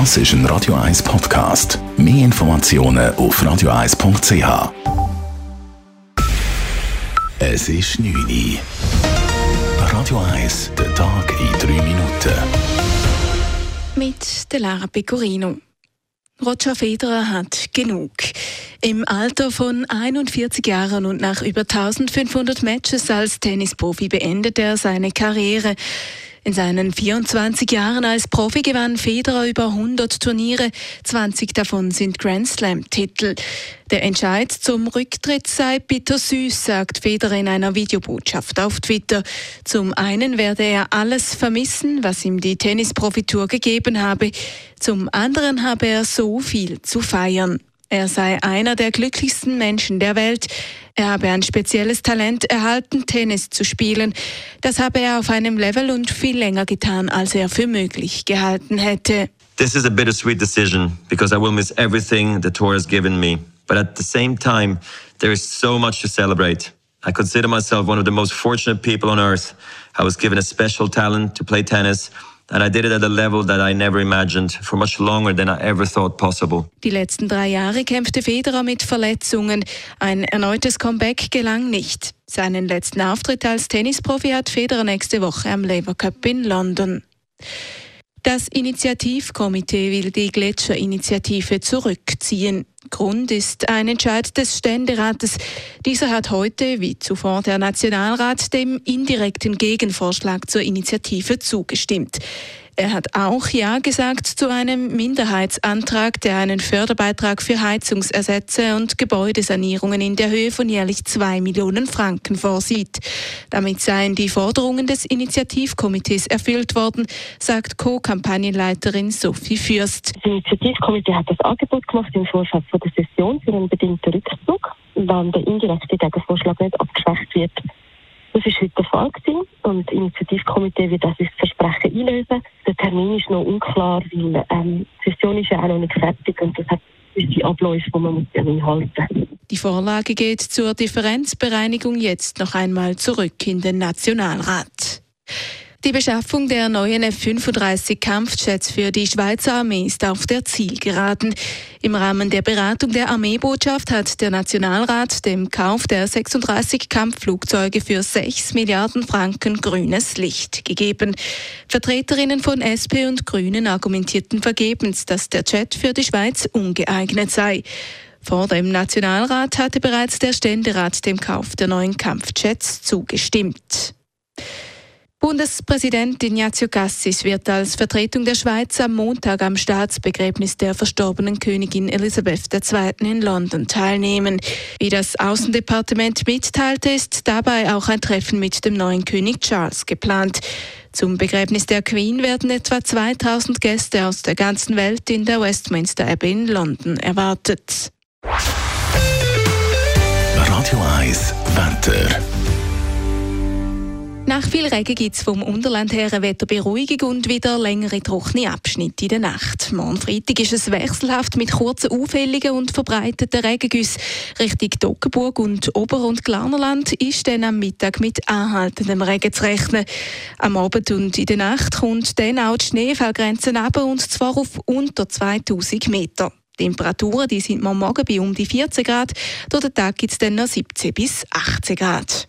Das ist ein Radio 1 Podcast. Mehr Informationen auf radio1.ch. Es ist 9 Uhr. Radio 1, der Tag in 3 Minuten. Mit der Lara Pecorino. Roger Federer hat genug. Im Alter von 41 Jahren und nach über 1500 Matches als Tennisprofi beendet er seine Karriere. In seinen 24 Jahren als Profi gewann Federer über 100 Turniere, 20 davon sind Grand Slam-Titel. Der Entscheid zum Rücktritt sei bittersüß, sagt Federer in einer Videobotschaft auf Twitter. Zum einen werde er alles vermissen, was ihm die Tennisprofitour gegeben habe. Zum anderen habe er so viel zu feiern. Er sei einer der glücklichsten Menschen der Welt. Er habe ein spezielles Talent erhalten, Tennis zu spielen. Das habe er auf einem Level und viel länger getan, als er für möglich gehalten hätte. This is a bittersweet decision because I will miss everything the tour has given me. But at the same time, there is so much to celebrate. I consider myself one of the most fortunate people on earth. I was given a special talent to play tennis And I did it at a level that I never imagined for much longer than I ever thought possible. Die letzten drei Jahre kämpfte Federer mit Verletzungen. Ein erneutes Comeback gelang nicht. Seinen letzten Auftritt als Tennisprofi hat Federer nächste Woche am Labour Cup in London. Das Initiativkomitee will die Gletscherinitiative zurückziehen. Grund ist ein Entscheid des Ständerates. Dieser hat heute, wie zuvor der Nationalrat, dem indirekten Gegenvorschlag zur Initiative zugestimmt. Er hat auch Ja gesagt zu einem Minderheitsantrag, der einen Förderbeitrag für Heizungsersätze und Gebäudesanierungen in der Höhe von jährlich zwei Millionen Franken vorsieht. Damit seien die Forderungen des Initiativkomitees erfüllt worden, sagt Co-Kampagnenleiterin Sophie Fürst. Das Initiativkomitee hat das Angebot gemacht im Vorfeld der Session für einen bedingten Rückzug, wenn der indirekte Gegenvorschlag nicht abgeschwächt wird. Das ist heute der Fall gewesen und das Initiativkomitee wird das Versprechen einlösen. Termin ist noch unklar, weil ähm, die Session ist ja auch noch nicht fertig und das hat die Abläufe, die man einhalten muss. Die Vorlage geht zur Differenzbereinigung jetzt noch einmal zurück in den Nationalrat. Die Beschaffung der neuen F-35 Kampfjets für die Schweizer Armee ist auf der Zielgeraden. Im Rahmen der Beratung der Armeebotschaft hat der Nationalrat dem Kauf der 36 Kampfflugzeuge für 6 Milliarden Franken grünes Licht gegeben. Vertreterinnen von SP und Grünen argumentierten vergebens, dass der Jet für die Schweiz ungeeignet sei. Vor dem Nationalrat hatte bereits der Ständerat dem Kauf der neuen Kampfjets zugestimmt. Bundespräsident Ignazio Cassis wird als Vertretung der Schweiz am Montag am Staatsbegräbnis der verstorbenen Königin Elisabeth II. in London teilnehmen. Wie das Außendepartement mitteilte, ist dabei auch ein Treffen mit dem neuen König Charles geplant. Zum Begräbnis der Queen werden etwa 2000 Gäste aus der ganzen Welt in der Westminster Abbey in London erwartet. Nach viel Regen gibt es vom Unterland her eine Wetterberuhigung und wieder längere trockene Abschnitte in der Nacht. Morgen Freitag ist es wechselhaft mit kurzen auffälligen und verbreiteten Regengüssen. Richtung Toggenburg und Ober- und Glarnerland ist dann am Mittag mit anhaltendem Regen zu rechnen. Am Abend und in der Nacht kommt dann auch die Schneefallgrenze ab und zwar auf unter 2000 Meter. Die Temperaturen die sind morgen bei um die 14 Grad, durch den Tag gibt es dann noch 17 bis 18 Grad.